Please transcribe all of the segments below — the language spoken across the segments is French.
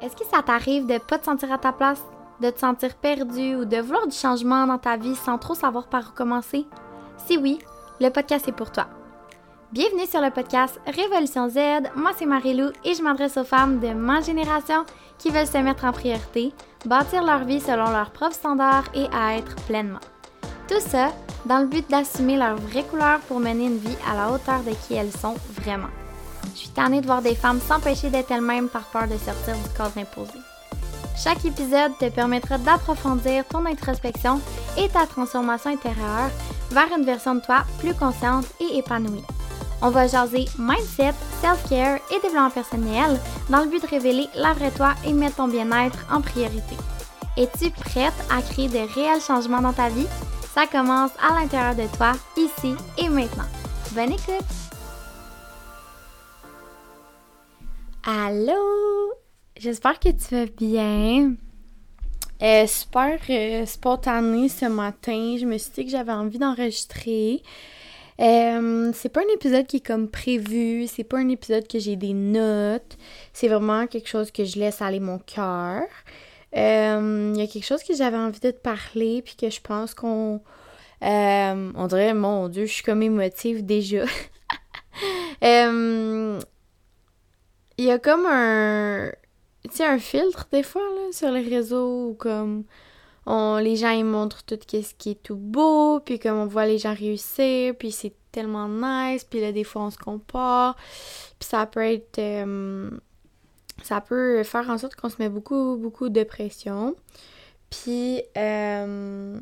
Est-ce que ça t'arrive de pas te sentir à ta place, de te sentir perdu ou de vouloir du changement dans ta vie sans trop savoir par où commencer? Si oui, le podcast est pour toi. Bienvenue sur le podcast Révolution Z. Moi, c'est Marie-Lou et je m'adresse aux femmes de ma génération qui veulent se mettre en priorité, bâtir leur vie selon leurs propres standards et à être pleinement. Tout ça dans le but d'assumer leur vraie couleur pour mener une vie à la hauteur de qui elles sont vraiment. Je suis tannée de voir des femmes s'empêcher d'être elles-mêmes par peur de sortir du cadre imposé. Chaque épisode te permettra d'approfondir ton introspection et ta transformation intérieure vers une version de toi plus consciente et épanouie. On va jaser mindset, self-care et développement personnel dans le but de révéler la vraie toi et mettre ton bien-être en priorité. Es-tu prête à créer de réels changements dans ta vie? Ça commence à l'intérieur de toi, ici et maintenant. Bonne écoute! Allô! J'espère que tu vas bien. Euh, super euh, spontané ce matin. Je me suis dit que j'avais envie d'enregistrer. Euh, c'est pas un épisode qui est comme prévu, c'est pas un épisode que j'ai des notes, c'est vraiment quelque chose que je laisse aller mon cœur. Il y a quelque chose que j'avais envie de te parler, puis que je pense qu'on. on dirait, mon Dieu, je suis comme émotive déjà. il y a comme un tu sais un filtre des fois là sur les réseaux où comme on les gens ils montrent tout ce qui est tout beau puis comme on voit les gens réussir puis c'est tellement nice puis là des fois on se compare. Puis ça peut être euh, ça peut faire en sorte qu'on se met beaucoup beaucoup de pression. Puis euh,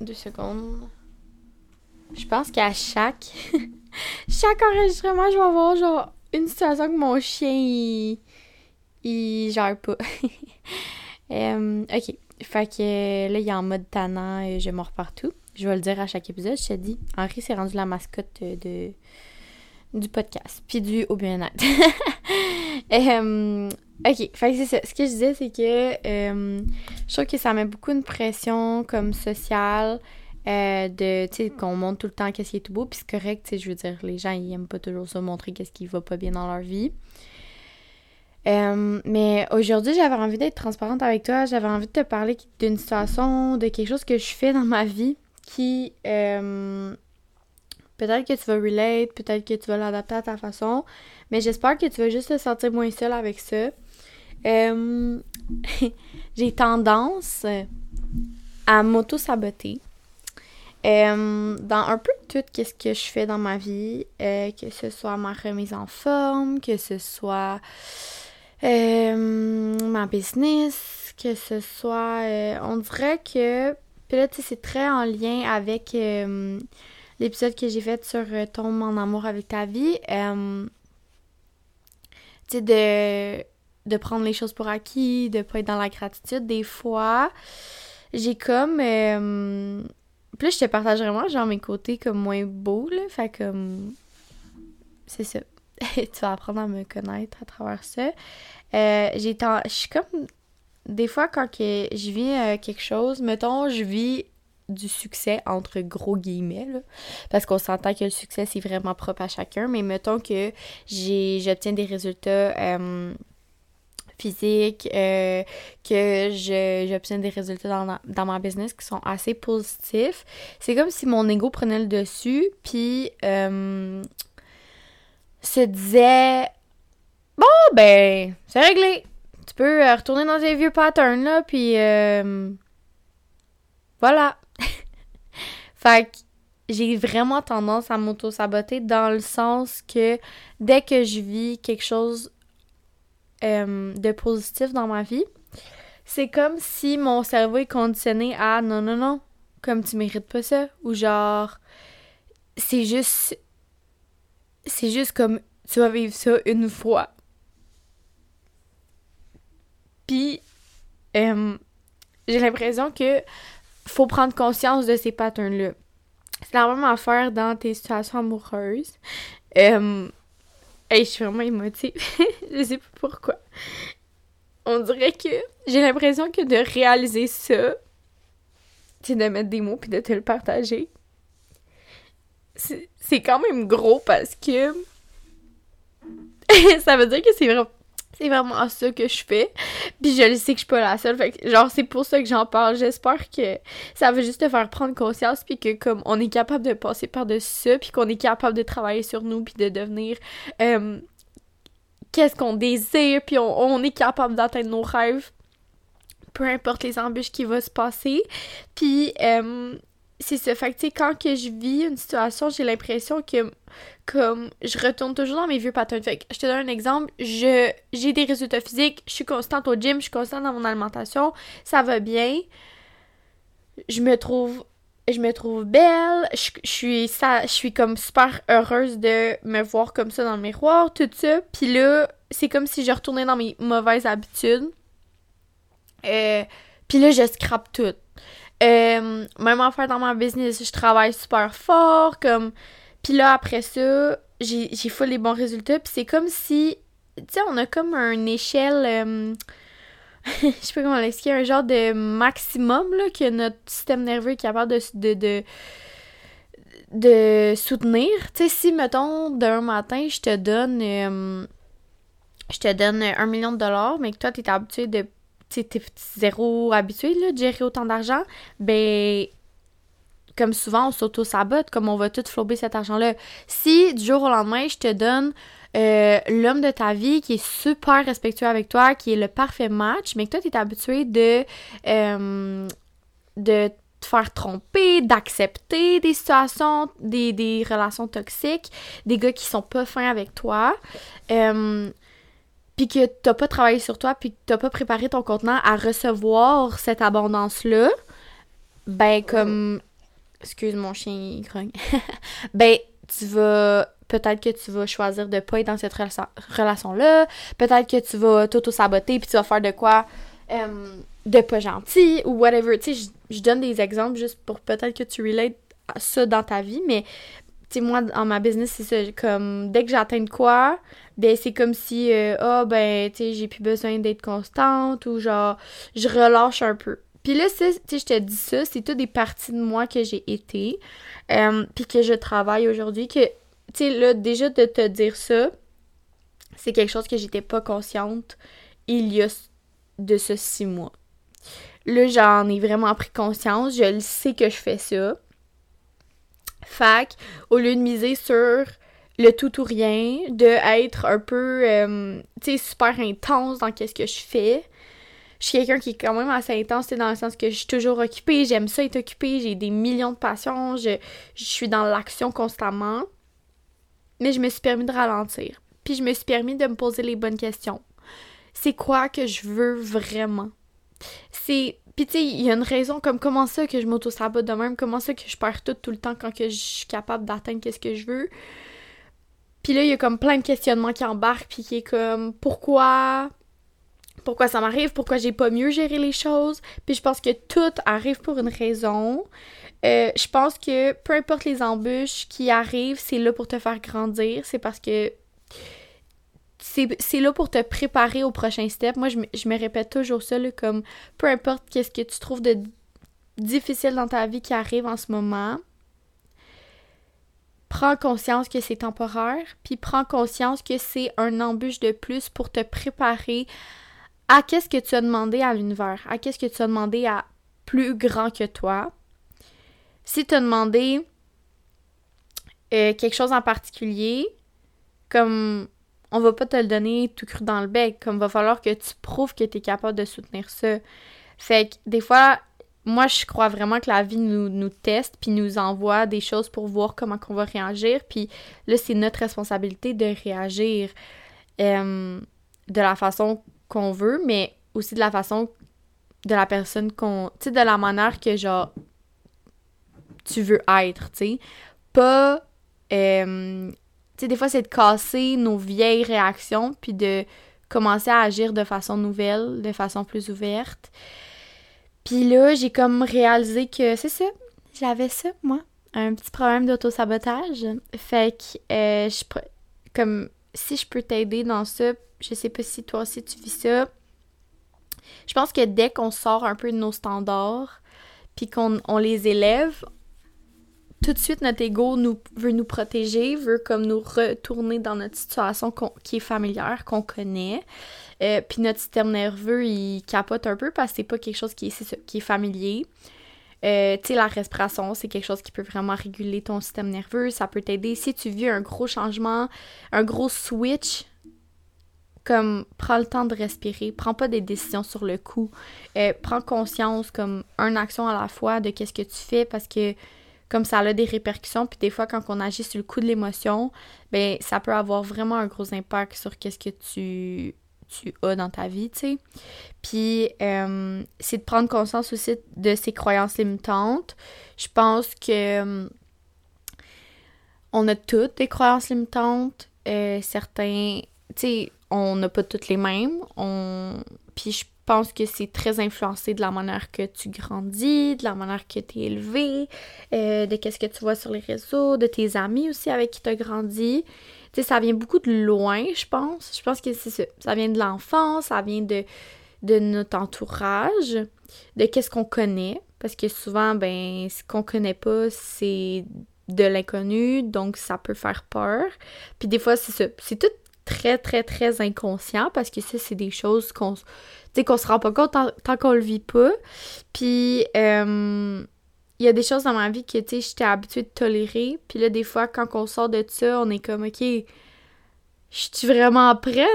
deux secondes. Je pense qu'à chaque chaque enregistrement, je vais avoir genre une situation que mon chien il, il gère pas. Ok. Fait que là, il est en mode tannant et je mords partout. Je vais le dire à chaque épisode. Je te dis, Henri s'est rendu la mascotte de, du podcast. Puis du au bien-être. ok. Fait que c'est ça. Ce que je disais, c'est que je trouve que ça met beaucoup de pression comme sociale. Euh, de, tu sais, qu'on montre tout le temps qu'est-ce qui est tout beau, puis c'est correct, tu sais, je veux dire, les gens, ils aiment pas toujours ça, montrer qu'est-ce qui va pas bien dans leur vie. Euh, mais aujourd'hui, j'avais envie d'être transparente avec toi, j'avais envie de te parler d'une situation, de quelque chose que je fais dans ma vie qui, euh, peut-être que tu vas relate, peut-être que tu vas l'adapter à ta façon, mais j'espère que tu vas juste te sentir moins seule avec ça. J'ai tendance à m'auto-saboter. Euh, dans un peu tout ce que je fais dans ma vie, euh, que ce soit ma remise en forme, que ce soit euh, ma business, que ce soit... on dirait que... Puis là, tu sais, c'est très en lien avec l'épisode que j'ai fait sur Tombe en amour avec ta vie. tu sais, de, de prendre les choses pour acquis, de pas être dans la gratitude. Des fois, j'ai comme plus je te partage vraiment, genre, mes côtés comme moins beaux, là. Fait comme. C'est ça. tu vas apprendre à me connaître à travers ça. Euh, j'ai Je suis comme. Des fois, quand je vis euh, quelque chose, mettons, je vis du succès entre gros guillemets parce qu'on s'entend que le succès c'est vraiment propre à chacun mais mettons que j'obtiens des résultats euh, physique, euh, que j'obtiens des résultats dans, dans, ma business qui sont assez positifs. C'est comme si mon ego prenait le dessus, puis euh, se disait Bon, ben, c'est réglé. Tu peux euh, retourner dans tes vieux patterns, là, puis voilà. fait que j'ai vraiment tendance à m'auto-saboter dans le sens que dès que je vis quelque chose euh, de positif dans ma vie, c'est comme si mon cerveau est conditionné à non, non, non, comme tu mérites pas ça. Ou genre, c'est juste. Comme tu vas vivre ça une fois. Puis, euh, j'ai l'impression que faut prendre conscience de ces patterns-là. C'est la même affaire dans tes situations amoureuses. Euh, Hey, je suis vraiment émotive. je sais pas pourquoi. On dirait que j'ai l'impression que de réaliser ça, c'est de mettre des mots puis de te le partager. C'est quand même gros parce que ça veut dire que c'est vraiment C'est vraiment ça que je fais. Puis je le sais que je suis pas la seule. Fait que, genre, c'est pour ça que j'en parle. J'espère que ça va juste te faire prendre conscience. Puis que, comme, on est capable de passer par-dessus ça. Puis qu'on est capable de travailler sur nous. Puis de devenir. Euh, qu'est-ce qu'on désire. Puis on, est capable d'atteindre nos rêves. Peu importe les embûches qui vont se passer. Puis. Euh, c'est ça. Fait que, quand je vis une situation, j'ai l'impression que, comme, je retourne toujours dans mes vieux patterns. Je te donne un exemple. Je, j'ai des résultats physiques, je suis constante au gym, je suis constante dans mon alimentation, ça va bien. Je me trouve, je me trouve belle, je, suis, ça, je suis comme super heureuse de me voir comme ça dans le miroir, tout ça. Puis là, c'est comme si je retournais dans mes mauvaises habitudes. Euh, puis là, je scrape tout euh, même affaire dans ma business, je travaille super fort, comme... Puis là, après ça, j'ai full les bons résultats, puis c'est comme si... Tu sais, on a comme une échelle... Euh, je sais pas comment l'expliquer, un genre de maximum, là, que notre système nerveux est capable de... de, de soutenir. Tu sais, si, mettons, d'un matin, je te donne... Euh, je te donne un million de dollars, mais que toi, tu es habitué de t'es zéro habitué là, de gérer autant d'argent, ben comme souvent on s'auto-sabote, comme on va tout flober cet argent-là. Si du jour au lendemain, je te donne euh, l'homme de ta vie qui est super respectueux avec toi, qui est le parfait match, mais que toi, tu es habitué de, euh, de te faire tromper, d'accepter des situations, des, des, relations toxiques, des gars qui sont pas fins avec toi. Euh, puis que t'as pas travaillé sur toi, puis que t'as pas préparé ton contenant à recevoir cette abondance-là, ben comme... Excuse mon chien, il grogne. ben, tu vas... Peut-être que tu vas choisir de pas être dans cette relation-là. Peut-être que tu vas t'auto-saboter, puis tu vas faire de quoi euh, de pas gentil, ou whatever. Tu sais, je donne des exemples juste pour peut-être que tu relates ça dans ta vie, mais tu sais, moi, dans ma business, c'est ça. Comme, dès que j'atteins de quoi, ben, c'est comme si, euh, ah, oh, ben, tu sais, j'ai plus besoin d'être constante ou genre, je relâche un peu. Puis là, tu sais, je te dis ça, c'est toutes des parties de moi que j'ai été, euh, puis que je travaille aujourd'hui, que, tu sais, là, déjà de te dire ça, c'est quelque chose que j'étais pas consciente il y a de ce six mois. Là, j'en ai vraiment pris conscience, je le sais que je fais ça. Fac, au lieu de miser sur le tout ou rien, de être un peu, euh, tu sais, super intense dans qu'est-ce que je fais. Je suis quelqu'un qui est quand même assez intense, dans le sens que je suis toujours occupée, j'aime ça être occupée, j'ai des millions de passions, je, je suis dans l'action constamment. Mais je me suis permis de ralentir. Puis je me suis permis de me poser les bonnes questions. C'est quoi que je veux vraiment? C'est puis tu sais, il y a une raison comme comment ça que je m'auto-sabote de même, comment ça que je perds tout tout le temps quand je suis capable d'atteindre qu'est-ce que je veux. Puis là, il y a comme plein de questionnements qui embarquent, puis qui est comme pourquoi pourquoi ça m'arrive, pourquoi j'ai pas mieux géré les choses. Puis je pense que tout arrive pour une raison. Euh, je pense que peu importe les embûches qui arrivent, c'est là pour te faire grandir. C'est parce que c'est là pour te préparer au prochain step. Moi, je, me répète toujours ça, comme peu importe qu'est-ce que tu trouves de difficile dans ta vie qui arrive en ce moment, prends conscience que c'est temporaire, puis prends conscience que c'est un embûche de plus pour te préparer à qu'est-ce que tu as demandé à l'univers, à qu'est-ce que tu as demandé à plus grand que toi. Si tu as demandé euh, quelque chose en particulier, comme on va pas te le donner tout cru dans le bec. Comme va falloir que tu prouves que tu es capable de soutenir ça. Fait que des fois, moi, je crois vraiment que la vie nous, teste puis nous envoie des choses pour voir comment on va réagir. Puis là, c'est notre responsabilité de réagir euh, de la façon qu'on veut, mais aussi de la façon de la personne qu'on. Tu sais, de la manière que, genre, tu veux être, tu sais. Pas. Euh, tu sais, des fois, c'est de casser nos vieilles réactions, puis de commencer à agir de façon nouvelle, de façon plus ouverte. Puis là, j'ai comme réalisé que c'est ça, j'avais ça, moi, un petit problème d'auto-sabotage. Fait que, euh, je, comme, si je peux t'aider dans ça, je sais pas si toi aussi tu vis ça. Je pense que dès qu'on sort un peu de nos standards, puis qu'on on les élève, tout de suite notre ego nous veut nous protéger, veut comme nous retourner dans notre situation qui est familière, qu'on connaît. Euh, puis notre système nerveux, il capote un peu parce que c'est pas quelque chose qui est, familier. Euh, tu sais, la respiration, c'est quelque chose qui peut vraiment réguler ton système nerveux. Ça peut t'aider. Si tu vis un gros changement, un gros switch, comme prends le temps de respirer, prends pas des décisions sur le coup. Euh, prends conscience comme une action à la fois de qu'est-ce que tu fais parce que comme ça a des répercussions puis des fois quand on agit sur le coup de l'émotion, ben ça peut avoir vraiment un gros impact sur qu'est-ce que tu tu as dans ta vie, tu sais. Puis, euh, c'est de prendre conscience aussi de ses croyances limitantes. Je pense que euh, on a toutes des croyances limitantes. Euh, certains, tu sais, on n'a pas toutes les mêmes. On... Puis je pense que c'est très influencé de la manière que tu grandis, de la manière que tu es élevé, de qu'est-ce que tu vois sur les réseaux, de tes amis aussi avec qui tu as grandi ça vient beaucoup de loin, je pense. Je pense que c'est ça. Ça vient de l'enfance, ça vient de, de notre entourage, de qu'est-ce qu'on connaît. Parce que souvent, ben, ce qu'on connaît pas, c'est de l'inconnu, donc ça peut faire peur. Puis des fois, c'est ça. C'est tout très, très, très inconscient parce que ça, c'est des choses qu'on qu'on se rend pas compte tant, qu'on le vit pas. Puis, euh, il y a des choses dans ma vie que, tu sais, j'étais habituée de tolérer. Puis là, des fois, quand on sort de ça, on est comme, OK, je suis vraiment prête?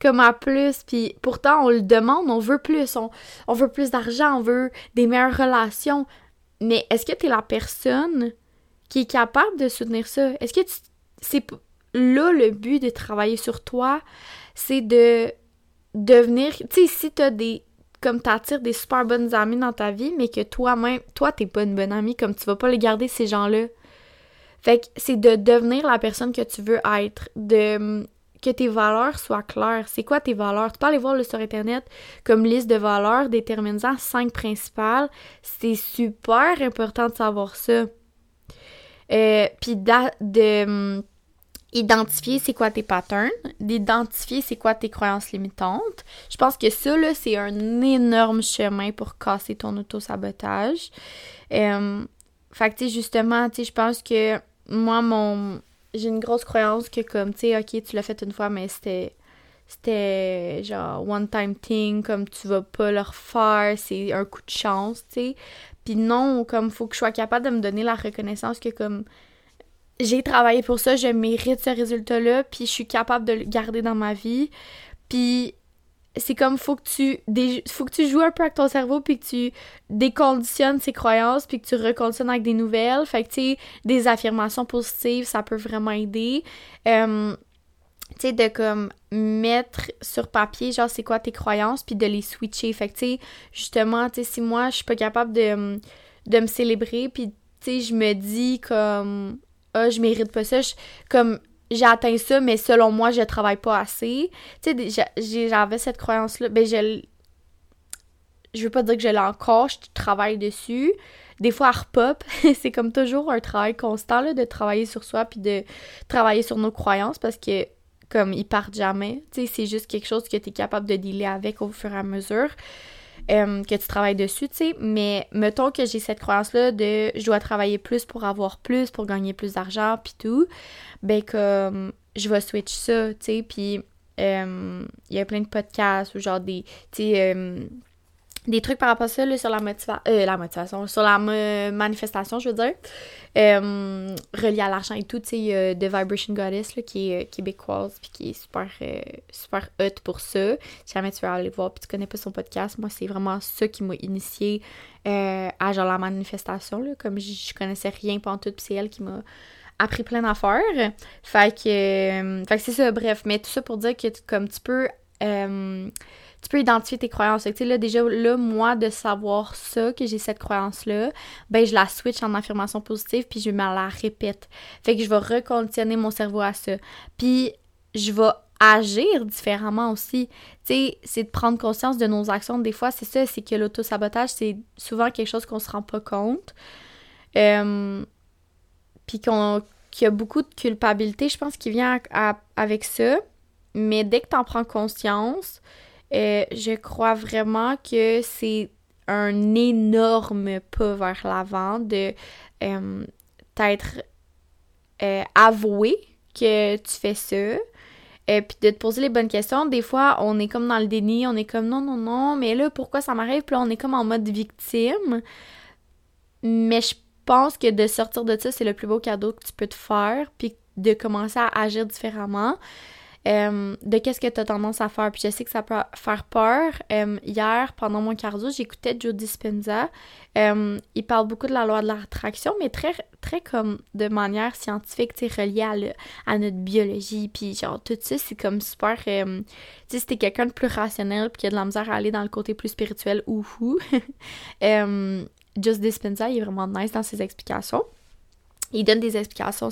Comme à plus. Puis pourtant, on le demande, on veut plus. On, on veut plus d'argent, on veut des meilleures relations. Mais est-ce que tu es la personne qui est capable de soutenir ça? Est-ce que c'est là le but de travailler sur toi? C'est de devenir. Tu sais, si tu as des comme t'attires des super bonnes amies dans ta vie, mais que toi-même, toi, t'es pas une bonne amie, comme tu vas pas les garder, ces gens-là. Fait que c'est de devenir la personne que tu veux être, de que tes valeurs soient claires. C'est quoi tes valeurs? Tu peux aller voir le sur Internet comme liste de valeurs déterminant cinq principales. C'est super important de savoir ça. Euh, Puis de identifier c'est quoi tes patterns, d'identifier c'est quoi tes croyances limitantes. Je pense que ça, là, c'est un énorme chemin pour casser ton auto-sabotage. Euh, fait que, tu sais, justement, tu sais, je pense que moi, mon... J'ai une grosse croyance que, comme, tu sais, OK, tu l'as fait une fois, mais c'était... C'était genre one time thing, comme tu vas pas le refaire, c'est un coup de chance, tu sais. Puis non, comme faut que je sois capable de me donner la reconnaissance que comme j'ai travaillé pour ça, je mérite ce résultat-là, puis je suis capable de le garder dans ma vie. Puis c'est comme faut que tu faut que tu joues un peu avec ton cerveau puis que tu déconditionnes ses croyances puis que tu reconditionnes avec des nouvelles. Fait que tu sais des affirmations positives, ça peut vraiment aider. Tu sais de comme mettre sur papier genre c'est quoi tes croyances puis de les switcher. Fait que tu sais justement, tu sais si moi je suis pas capable de de me célébrer puis tu sais je me dis comme ah, je mérite pas ça. comme, j'ai atteint ça, mais selon moi, je travaille pas assez. Tu sais, j'avais cette croyance-là. Ben, je. Je veux pas dire que je l'ai je travaille dessus. Des fois, repop. c'est comme toujours un travail constant, là, de travailler sur soi puis de travailler sur nos croyances parce que, comme, ils partent jamais. C'est juste quelque chose que tu es capable de dealer avec au fur et à mesure. Euh, que tu travailles dessus, tu sais. Mais mettons que j'ai cette croyance-là de je dois travailler plus pour avoir plus, pour gagner plus d'argent, puis tout. Ben, comme je vais switch ça, tu sais. Puis euh, il y a plein de podcasts ou genre des. Tu sais. Euh, des trucs par rapport à ça là, sur la, motivation, la motivation, sur la manifestation, je veux dire, euh, relié à l'argent et tout, tu sais, The Vibration Goddess, là, qui est québécoise, puis qui est super, super hot pour ça. Si jamais tu veux aller voir, puis tu connais pas son podcast, moi, c'est vraiment ça qui m'a initié à genre la manifestation, là, comme je, connaissais rien pendant tout, puis c'est elle qui m'a appris plein d'affaires. Fait que, fait que c'est ça, bref, mais tout ça pour dire que comme tu peux tu peux identifier tes croyances. Tu sais, là, déjà, là, moi, de savoir ça, que j'ai cette croyance-là, ben, je la switch en affirmation positive, puis je me la répète. Fait que je vais reconditionner mon cerveau à ça. Puis, je vais agir différemment aussi. Tu sais, c'est de prendre conscience de nos actions. Des fois, c'est ça, c'est que l'auto-sabotage, c'est souvent quelque chose qu'on se rend pas compte. Euh, puis qu'on qu'il y a beaucoup de culpabilité, je pense, qui vient avec ça. Mais dès que tu en prends conscience, euh, je crois vraiment que c'est un énorme pas vers l'avant de euh, peut-être euh, avouer que tu fais ça. Et puis de te poser les bonnes questions. Des fois, on est comme dans le déni, on est comme non, non, non, mais là, pourquoi ça m'arrive? Puis là, on est comme en mode victime. Mais je pense que de sortir de ça, c'est le plus beau cadeau que tu peux te faire, puis de commencer à agir différemment. De qu'est-ce que tu as tendance à faire? Puis je sais que ça peut faire peur. Hier, pendant mon cardio, j'écoutais Joe Dispenza. Il parle beaucoup de la loi de l'attraction, mais très, très comme de manière scientifique, tu reliée à, à, notre biologie. Puis genre, tout ça, c'est comme super... tu sais, si t'es quelqu'un de plus rationnel, puis qui a de la misère à aller dans le côté plus spirituel, ou fou, Just Dispenza, il est vraiment nice dans ses explications. Il donne des explications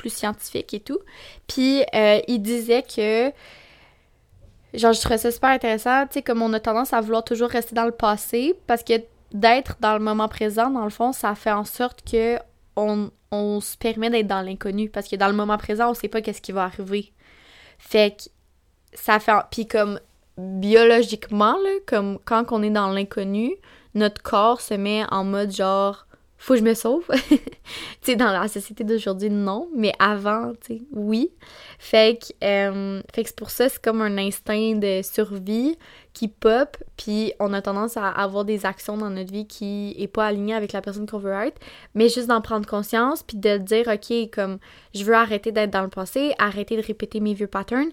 plus scientifiques et tout. Puis euh, il disait que genre je trouvais ça super intéressant, tu sais comme on a tendance à vouloir toujours rester dans le passé parce que d'être dans le moment présent dans le fond, ça fait en sorte que on, se permet d'être dans l'inconnu parce que dans le moment présent, on sait pas qu'est-ce qui va arriver. Fait que ça fait puis comme biologiquement là, comme quand on est dans l'inconnu, notre corps se met en mode genre faut que je me sauve. tu sais, dans la société d'aujourd'hui, non, mais avant, tu sais, oui. Fait que, euh, fait que c'est pour ça, c'est comme un instinct de survie qui pop, puis on a tendance à avoir des actions dans notre vie qui est pas alignées avec la personne qu'on veut être, mais juste d'en prendre conscience, puis de dire, OK, comme, je veux arrêter d'être dans le passé, arrêter de répéter mes vieux patterns.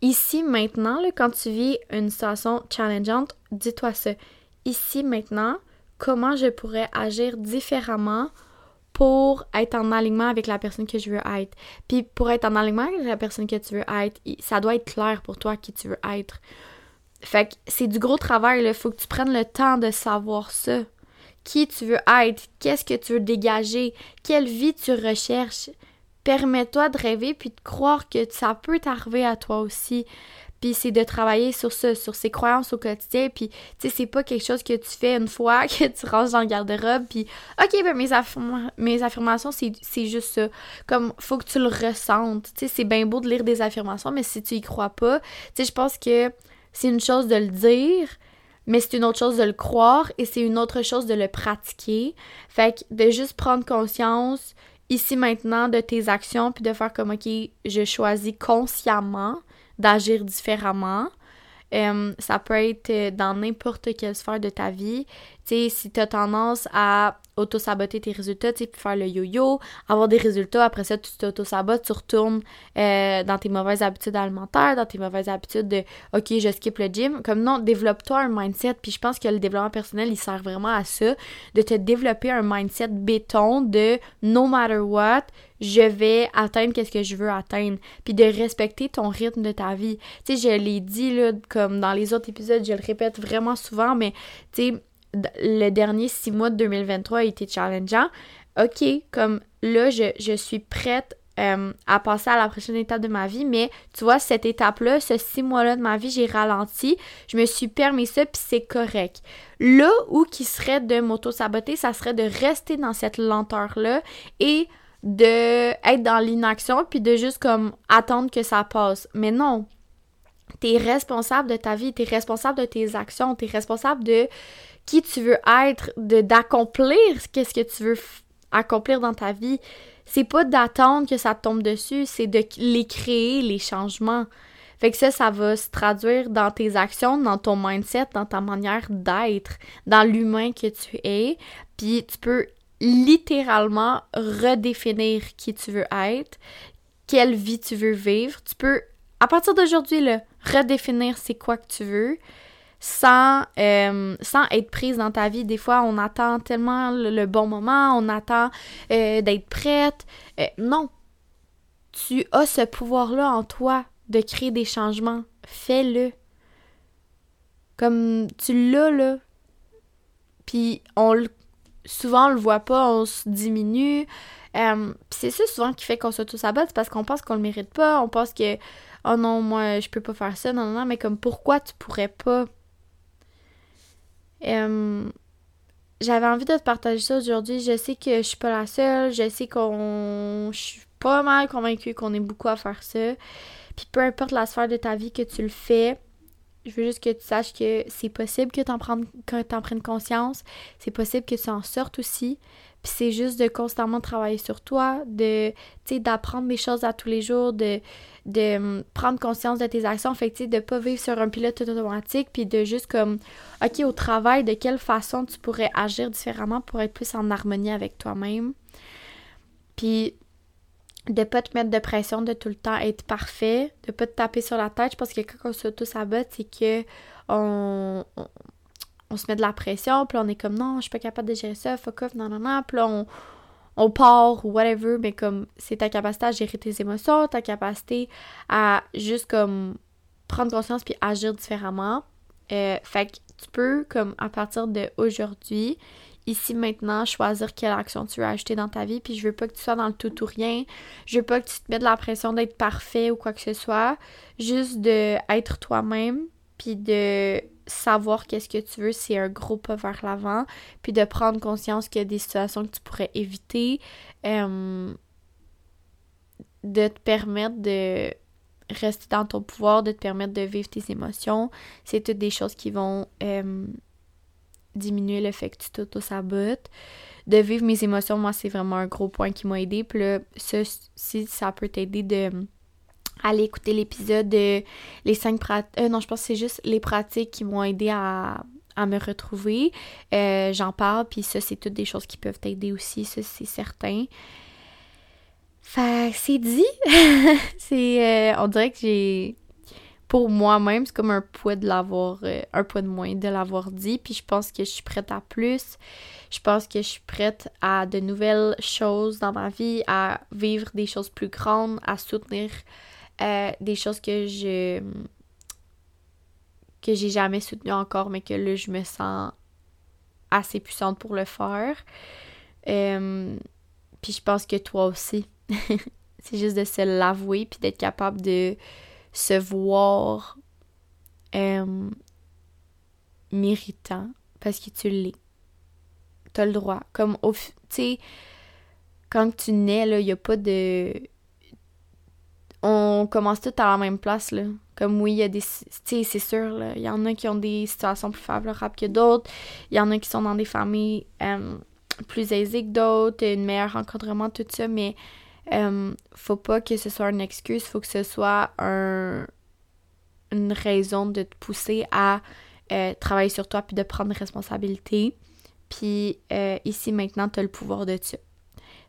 Ici, maintenant, quand tu vis une situation challengeante, dis-toi ça ici maintenant, comment je pourrais agir différemment pour être en alignement avec la personne que je veux être. Puis pour être en alignement avec la personne que tu veux être, ça doit être clair pour toi qui tu veux être. Fait que c'est du gros travail, il faut que tu prennes le temps de savoir ça. Qui tu veux être, qu'est-ce que tu veux dégager, quelle vie tu recherches. Permets-toi de rêver puis de croire que ça peut t'arriver à toi aussi. Puis c'est de travailler sur ça, sur ses croyances au quotidien. Puis, tu sais, c'est pas quelque chose que tu fais une fois, que tu ranges dans le garde-robe. Puis, OK, ben mes, mes affirmations, c'est juste ça. Comme, faut que tu le ressentes. Tu sais, c'est bien beau de lire des affirmations, mais si tu y crois pas, tu sais, je pense que c'est une chose de le dire, mais c'est une autre chose de le croire et c'est une autre chose de le pratiquer. Fait que de juste prendre conscience ici maintenant de tes actions puis de faire comme OK, je choisis consciemment d'agir différemment. Euh, ça peut être dans n'importe quelle sphère de ta vie. Tu sais, si tu as tendance à auto-saboter tes résultats, tu sais, faire le yo-yo, avoir des résultats, après ça, tu t'auto-sabotes, tu retournes euh, dans tes mauvaises habitudes alimentaires, dans tes mauvaises habitudes de « OK, je skip le gym ». Comme non, développe-toi un mindset, puis je pense que le développement personnel, il sert vraiment à ça, de te développer un mindset béton de « no matter what », je vais atteindre qu'est-ce que je veux atteindre, puis de respecter ton rythme de ta vie. Tu sais, je l'ai dit, là, comme dans les autres épisodes, je le répète vraiment souvent, mais tu sais, le dernier six mois de 2023 a été challengeant. OK, comme là, je, suis prête euh, à passer à la prochaine étape de ma vie, mais tu vois, cette étape-là, ce six mois-là de ma vie, j'ai ralenti, je me suis permis ça, puis c'est correct. Là où qui serait de m'auto-saboter, ça serait de rester dans cette lenteur-là et de être dans l'inaction, puis de juste comme attendre que ça passe. Mais non, t'es responsable de ta vie, t'es responsable de tes actions, t'es responsable de qui tu veux être, d'accomplir qu'est-ce que tu veux accomplir dans ta vie. C'est pas d'attendre que ça tombe dessus, c'est de les créer, les changements. Fait que ça, ça va se traduire dans tes actions, dans ton mindset, dans ta manière d'être, dans l'humain que tu es. Puis tu peux littéralement redéfinir qui tu veux être, quelle vie tu veux vivre. Tu peux, à partir d'aujourd'hui, redéfinir c'est quoi que tu veux sans, euh, sans être prise dans ta vie. Des fois, on attend tellement le, bon moment, on attend euh, d'être prête. Euh, non. Tu as ce pouvoir-là en toi de créer des changements. Fais-le. Comme tu l'as, là. Puis on souvent on le voit pas, on se diminue. C'est ça souvent qui fait qu'on s'auto-sabote, c'est parce qu'on pense qu'on le mérite pas, on pense que oh non, moi je peux pas faire ça, non, non, non, mais comme pourquoi tu pourrais pas? J'avais envie de te partager ça aujourd'hui. Je sais que je suis pas la seule. Je sais qu'on. Je suis pas mal convaincue qu'on est beaucoup à faire ça. Puis peu importe la sphère de ta vie que tu le fais, je veux juste que tu saches que c'est possible que tu en, prennes, en prennes conscience. C'est possible que tu en sortes aussi. Puis c'est juste de constamment travailler sur toi, de, d'apprendre des choses à tous les jours, de, hum, prendre conscience de tes actions, fait que, de pas vivre sur un pilote automatique, puis de juste comme, OK, au travail, de quelle façon tu pourrais agir différemment pour être plus en harmonie avec toi-même? Puis de pas te mettre de pression de tout le temps être parfait, de pas te taper sur la tête. Pense que quand on s'auto-sabote, c'est que on, on, se met de la pression, puis on est comme non, je suis pas capable de gérer ça, fuck off, non, non, non. Puis on, on part ou whatever, mais comme c'est ta capacité à gérer tes émotions, ta capacité à juste comme prendre conscience puis agir différemment. Euh, fait que tu peux, comme à partir d'aujourd'hui, ici maintenant, choisir quelle action tu veux acheter dans ta vie. Puis je veux pas que tu sois dans le tout ou rien. Je veux pas que tu te mettes de la pression d'être parfait ou quoi que ce soit. Juste de toi-même, puis de savoir qu'est-ce que tu veux, c'est un gros pas vers l'avant, puis de prendre conscience qu'il y a des situations que tu pourrais éviter, euh, de te permettre de rester dans ton pouvoir, de te permettre de vivre tes émotions. C'est toutes des choses qui vont euh, diminuer le fait que tu t'auto-sabotes. De vivre mes émotions, moi, c'est vraiment un gros point qui m'a aidé. Puis là, ça, si ça peut t'aider de aller écouter l'épisode de les cinq pratiques. Euh, non, je pense que c'est juste les pratiques qui m'ont aidé à, me retrouver. Euh, j'en parle, puis ça, c'est toutes des choses qui peuvent t'aider aussi, ça, c'est certain. Fait c'est dit. c'est. Euh, on dirait que j'ai pour moi-même, c'est comme un poids de l'avoir, euh, un poids de moins de l'avoir dit. Puis je pense que je suis prête à plus. Je pense que je suis prête à de nouvelles choses dans ma vie, à vivre des choses plus grandes, à soutenir euh, des choses que je que j'ai jamais soutenues encore, mais que là je me sens assez puissante pour le faire. Euh, puis je pense que toi aussi. c'est juste de se l'avouer puis d'être capable de se voir euh, méritant parce que tu l'es. T'as le droit. Comme, tu sais, quand tu nais, là, il n'y a pas de... On commence tous à la même place, là. Comme oui, il y a des... Tu sais, c'est sûr. Il y en a qui ont des situations plus favorables que d'autres. Il y en a qui sont dans des familles plus aisées que d'autres, un meilleur encadrement, tout ça, mais euh, faut pas que ce soit une excuse, faut que ce soit un, une raison de te pousser à euh, travailler sur toi puis de prendre responsabilité. Puis euh, ici maintenant, tu as le pouvoir de ça.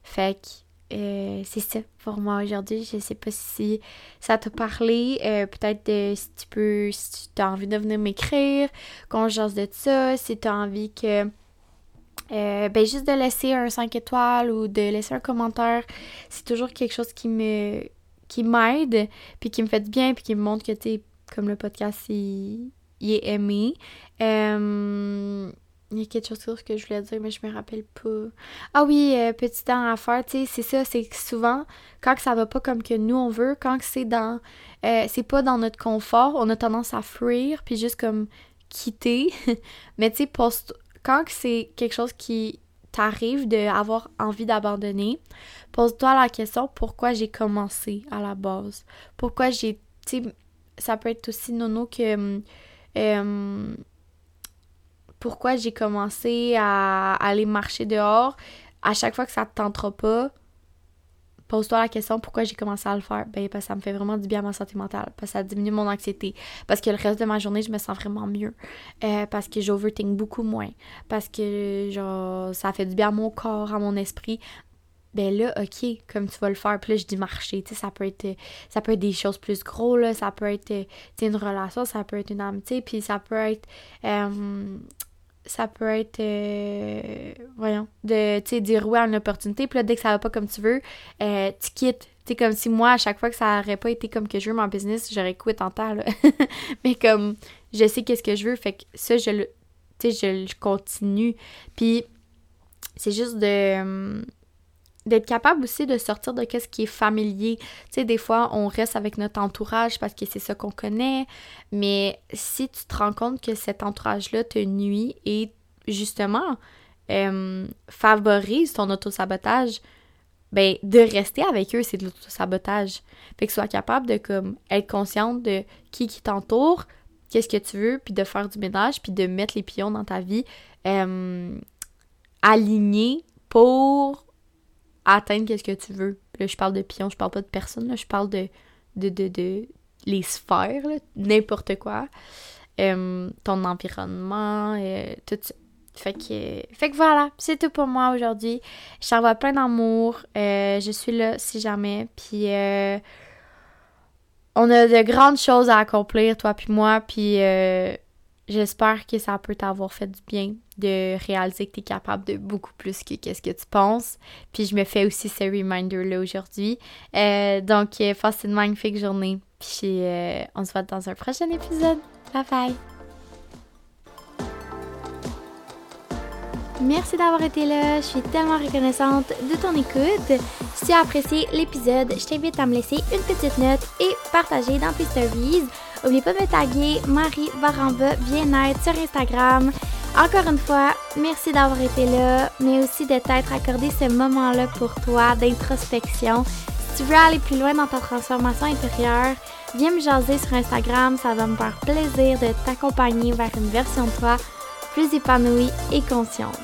Fait que c'est ça pour moi aujourd'hui. Je sais pas si ça t'a parlé. Peut-être si tu peux, si tu as envie de venir m'écrire, qu'on jase de ça, si tu as envie que euh, ben juste de laisser un 5 étoiles ou de laisser un commentaire, c'est toujours quelque chose qui me qui m'aide, puis qui me fait du bien, puis qui me montre que, tu comme le podcast, il, est aimé. Euh, il y a quelque chose que je voulais dire, mais je me rappelle pas. Ah oui, euh, petit temps à faire, tu sais, c'est ça, c'est que souvent, quand ça va pas comme que nous on veut, quand c'est dans... c'est pas dans notre confort, on a tendance à fuir, puis juste comme quitter. mais tu sais, quand c'est quelque chose qui t'arrive d'avoir envie d'abandonner, pose-toi la question pourquoi j'ai commencé à la base? Pourquoi j'ai. Tu sais, ça peut être aussi nono que. Euh, pourquoi j'ai commencé à aller marcher dehors à chaque fois que ça te tentera pas Pose-toi la question pourquoi j'ai commencé à le faire? Ben, parce que ça me fait vraiment du bien à ma santé mentale. Parce que ça diminue mon anxiété. Parce que le reste de ma journée, je me sens vraiment mieux. Euh, parce que j'overthink beaucoup moins. Parce que, genre, ça fait du bien à mon corps, à mon esprit. Ben là, ok, comme tu vas le faire. Là, je dis marcher. Ça peut être, ça peut être des choses plus gros, là. Ça peut être, une relation, ça peut être une amitié. Puis ça peut être, euh, ça peut être, euh, voyons, de, tu dire oui à une opportunité, puis là, dès que ça va pas comme tu veux, euh, tu quittes. Tu comme si moi, à chaque fois que ça aurait pas été comme que je veux mon business, j'aurais quitté en là. Mais comme, je sais qu'est-ce que je veux, fait que ça, je le, tu sais, je, continue. Puis, c'est juste de d'être capable aussi de sortir de ce qui est familier. Tu sais, des fois, on reste avec notre entourage parce que c'est ça qu'on connaît, mais si tu te rends compte que cet entourage-là te nuit et justement euh, favorise ton autosabotage, ben de rester avec eux, c'est de l'autosabotage. Fait que sois capable de comme être consciente de qui qui t'entoure, qu'est-ce que tu veux, puis de faire du ménage, puis de mettre les pions dans ta vie euh, alignés pour atteindre qu'est-ce que tu veux. Là, je parle de pion, je parle pas de personne, là, je parle de, de, de, de les sphères, n'importe quoi. Euh, ton environnement, euh, tout ça. Fait que, fait que voilà, c'est tout pour moi aujourd'hui. Je t'envoie plein d'amour. Euh, je suis là si jamais. Puis on a de grandes choses à accomplir, toi puis moi. Puis j'espère que ça peut t'avoir fait du bien de réaliser que tu es capable de beaucoup plus que qu'est-ce que tu penses. Puis je me fais aussi ce reminder-là aujourd'hui. donc, passe une magnifique journée. Puis on se voit dans un prochain épisode. Bye bye! Merci d'avoir été là, je suis tellement reconnaissante de ton écoute. Si tu as apprécié l'épisode, je t'invite à me laisser une petite note et partager dans tes stories. N'oublie pas de me taguer Marie Baramba Bien-être sur Instagram. Encore une fois, merci d'avoir été là, mais aussi de t'être accordé ce moment-là pour toi d'introspection. Si tu veux aller plus loin dans ta transformation intérieure, viens me jaser sur Instagram, ça va me faire plaisir de t'accompagner vers une version de toi plus épanouie et consciente.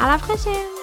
À la prochaine!